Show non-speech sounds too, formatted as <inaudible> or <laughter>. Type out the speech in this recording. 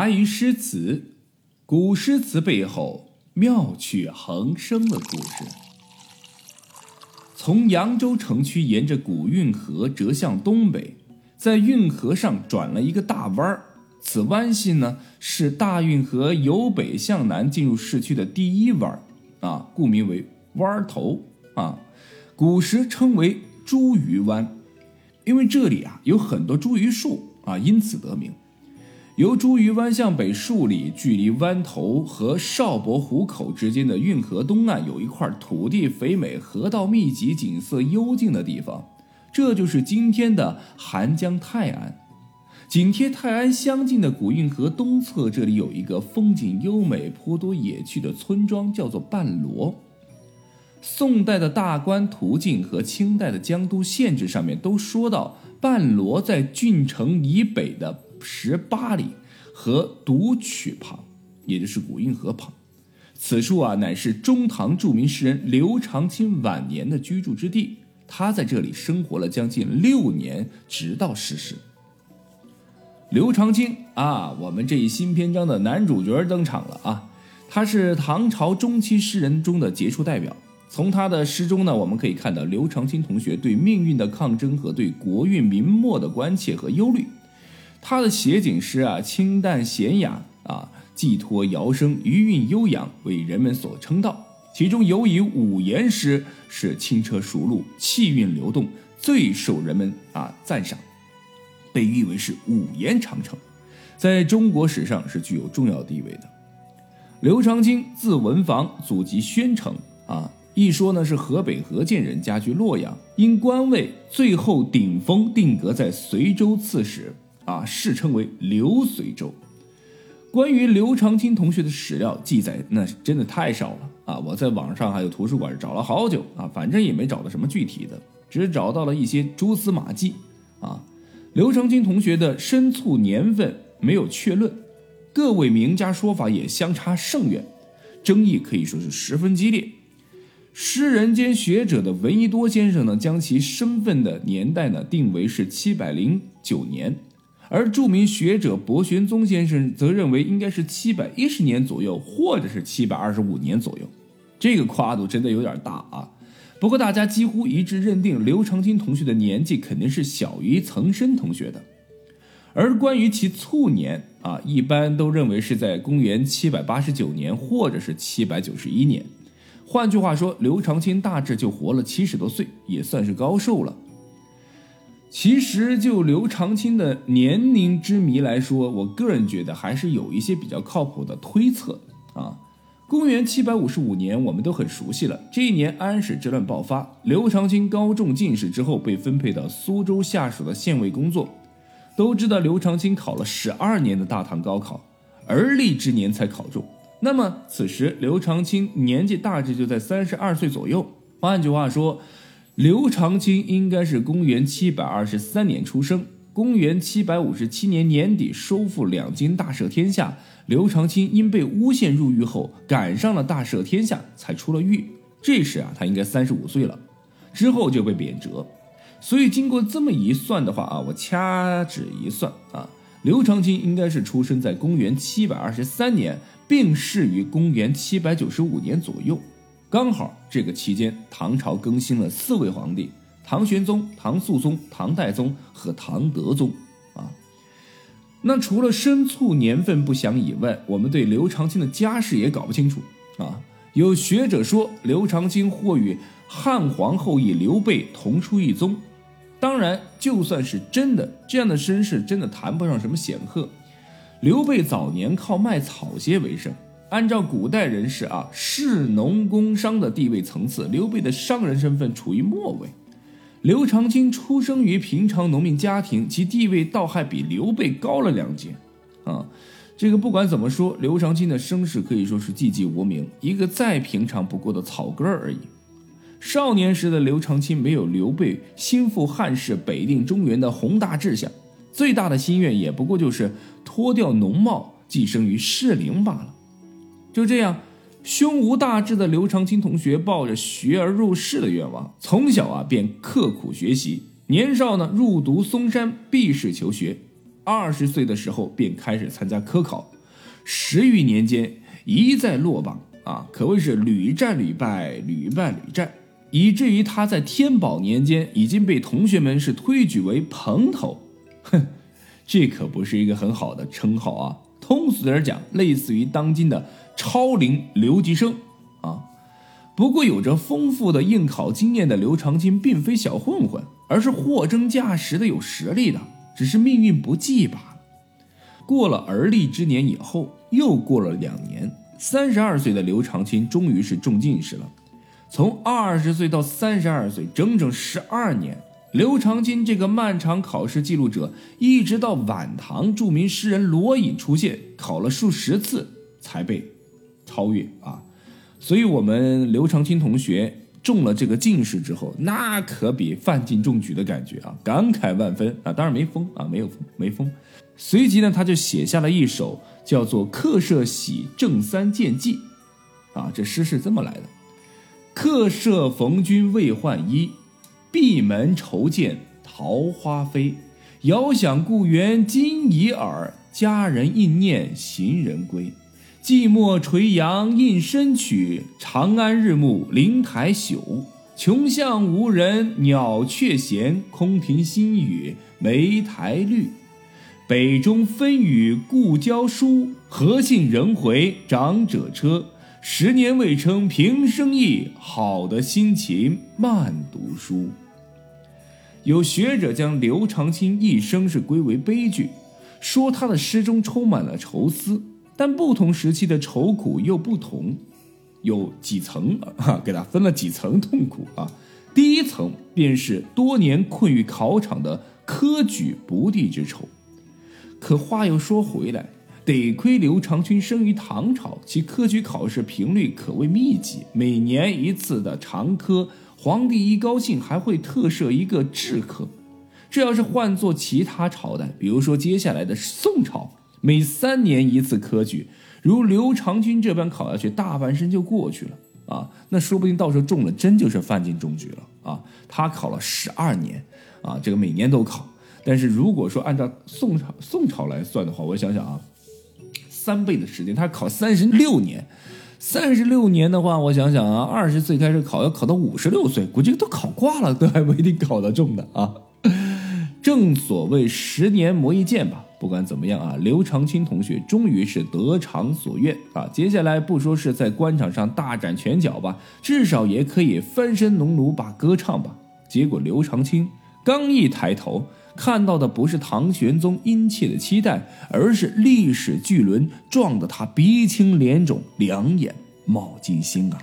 茶余诗词，古诗词背后妙趣横生的故事。从扬州城区沿着古运河折向东北，在运河上转了一个大弯儿。此弯系呢，是大运河由北向南进入市区的第一弯儿啊，故名为弯头啊。古时称为茱萸湾，因为这里啊有很多茱萸树啊，因此得名。由茱萸湾向北数里，距离湾头和邵伯湖口之间的运河东岸，有一块土地肥美、河道密集、景色幽静的地方，这就是今天的韩江泰安。紧贴泰安相近的古运河东侧，这里有一个风景优美、颇多野趣的村庄，叫做半罗。宋代的大观图境和清代的江都县志上面都说到，半罗在郡城以北的。十八里和独曲旁，也就是古运河旁，此处啊乃是中唐著名诗人刘长卿晚年的居住之地。他在这里生活了将近六年，直到逝世。刘长卿啊，我们这一新篇章的男主角登场了啊！他是唐朝中期诗人中的杰出代表。从他的诗中呢，我们可以看到刘长卿同学对命运的抗争和对国运民末的关切和忧虑。他的写景诗啊，清淡娴雅啊，寄托摇声，余韵悠扬，为人们所称道。其中尤以五言诗是轻车熟路，气韵流动，最受人们啊赞赏，被誉为是五言长城，在中国史上是具有重要地位的。刘长卿，字文房，祖籍宣城啊，一说呢是河北河间人，家居洛阳，因官位最后顶峰定格在随州刺史。啊，世称为刘随州。关于刘长卿同学的史料记载，那真的太少了啊！我在网上还有图书馆找了好久啊，反正也没找到什么具体的，只找到了一些蛛丝马迹啊。刘长卿同学的生卒年份没有确论，各位名家说法也相差甚远，争议可以说是十分激烈。诗人兼学者的闻一多先生呢，将其身份的年代呢定为是七百零九年。而著名学者柏玄宗先生则认为应该是七百一十年左右，或者是七百二十五年左右，这个跨度真的有点大啊。不过大家几乎一致认定刘长卿同学的年纪肯定是小于岑参同学的，而关于其卒年啊，一般都认为是在公元七百八十九年或者是七百九十一年。换句话说，刘长卿大致就活了七十多岁，也算是高寿了。其实就刘长卿的年龄之谜来说，我个人觉得还是有一些比较靠谱的推测啊。公元七百五十五年，我们都很熟悉了。这一年安史之乱爆发，刘长卿高中进士之后被分配到苏州下属的县尉工作。都知道刘长卿考了十二年的大唐高考，而立之年才考中。那么此时刘长卿年纪大致就在三十二岁左右。换句话说。刘长卿应该是公元七百二十三年出生，公元七百五十七年年底收复两京，大赦天下。刘长卿因被诬陷入狱后，赶上了大赦天下，才出了狱。这时啊，他应该三十五岁了，之后就被贬谪。所以经过这么一算的话啊，我掐指一算啊，刘长卿应该是出生在公元七百二十三年，病逝于公元七百九十五年左右。刚好这个期间，唐朝更新了四位皇帝：唐玄宗、唐肃宗、唐代宗和唐德宗。啊，那除了生卒年份不详以外，我们对刘长卿的家世也搞不清楚。啊，有学者说刘长卿或与汉皇后裔刘备同出一宗。当然，就算是真的，这样的身世真的谈不上什么显赫。刘备早年靠卖草鞋为生。按照古代人士啊，士农工商的地位层次，刘备的商人身份处于末位。刘长卿出生于平常农民家庭，其地位倒还比刘备高了两阶。啊，这个不管怎么说，刘长卿的身世可以说是寂寂无名，一个再平常不过的草根而已。少年时的刘长卿没有刘备心腹汉室、北定中原的宏大志向，最大的心愿也不过就是脱掉农帽，寄生于士林罢了。就这样，胸无大志的刘长卿同学抱着学而入仕的愿望，从小啊便刻苦学习。年少呢入读嵩山，避世求学。二十岁的时候便开始参加科考，十余年间一再落榜啊，可谓是屡战屡败，屡败屡战，以至于他在天宝年间已经被同学们是推举为蓬头。哼，<laughs> 这可不是一个很好的称号啊。通俗点讲，类似于当今的超龄留级生啊。不过，有着丰富的应考经验的刘长卿并非小混混，而是货真价实的有实力的，只是命运不济罢了。过了而立之年以后，又过了两年，三十二岁的刘长卿终于是中进士了。从二十岁到三十二岁，整整十二年。刘长卿这个漫长考试记录者，一直到晚唐著名诗人罗隐出现，考了数十次才被超越啊！所以，我们刘长卿同学中了这个进士之后，那可比范进中举的感觉啊，感慨万分啊！当然没疯啊，没有，没疯。随即呢，他就写下了一首叫做《客舍喜正三见记》啊，这诗是这么来的：客舍逢君未换衣。闭门愁见桃花飞，遥想故园今已耳。佳人应念行人归，寂寞垂杨应深曲。长安日暮灵台朽，穷巷无人鸟雀闲。空庭新雨梅台绿，北中分雨故交疏。何信人回长者车？十年未称平生意，好的心情慢读书。有学者将刘长卿一生是归为悲剧，说他的诗中充满了愁思，但不同时期的愁苦又不同，有几层 <laughs> 啊？给他分了几层痛苦啊？第一层便是多年困于考场的科举不第之愁。可话又说回来。得亏刘长卿生于唐朝，其科举考试频率可谓密集，每年一次的常科。皇帝一高兴还会特设一个制科。这要是换做其他朝代，比如说接下来的宋朝，每三年一次科举，如刘长卿这般考下去，大半生就过去了啊！那说不定到时候中了，真就是范进中举了啊！他考了十二年啊，这个每年都考。但是如果说按照宋朝宋朝来算的话，我想想啊。三倍的时间，他考三十六年，三十六年的话，我想想啊，二十岁开始考，要考到五十六岁，估计都考挂了，都还不一定考得中的啊。正所谓十年磨一剑吧。不管怎么样啊，刘长卿同学终于是得偿所愿啊。接下来不说是在官场上大展拳脚吧，至少也可以翻身农奴把歌唱吧。结果刘长卿刚一抬头。看到的不是唐玄宗殷切的期待，而是历史巨轮撞得他鼻青脸肿、两眼冒金星啊！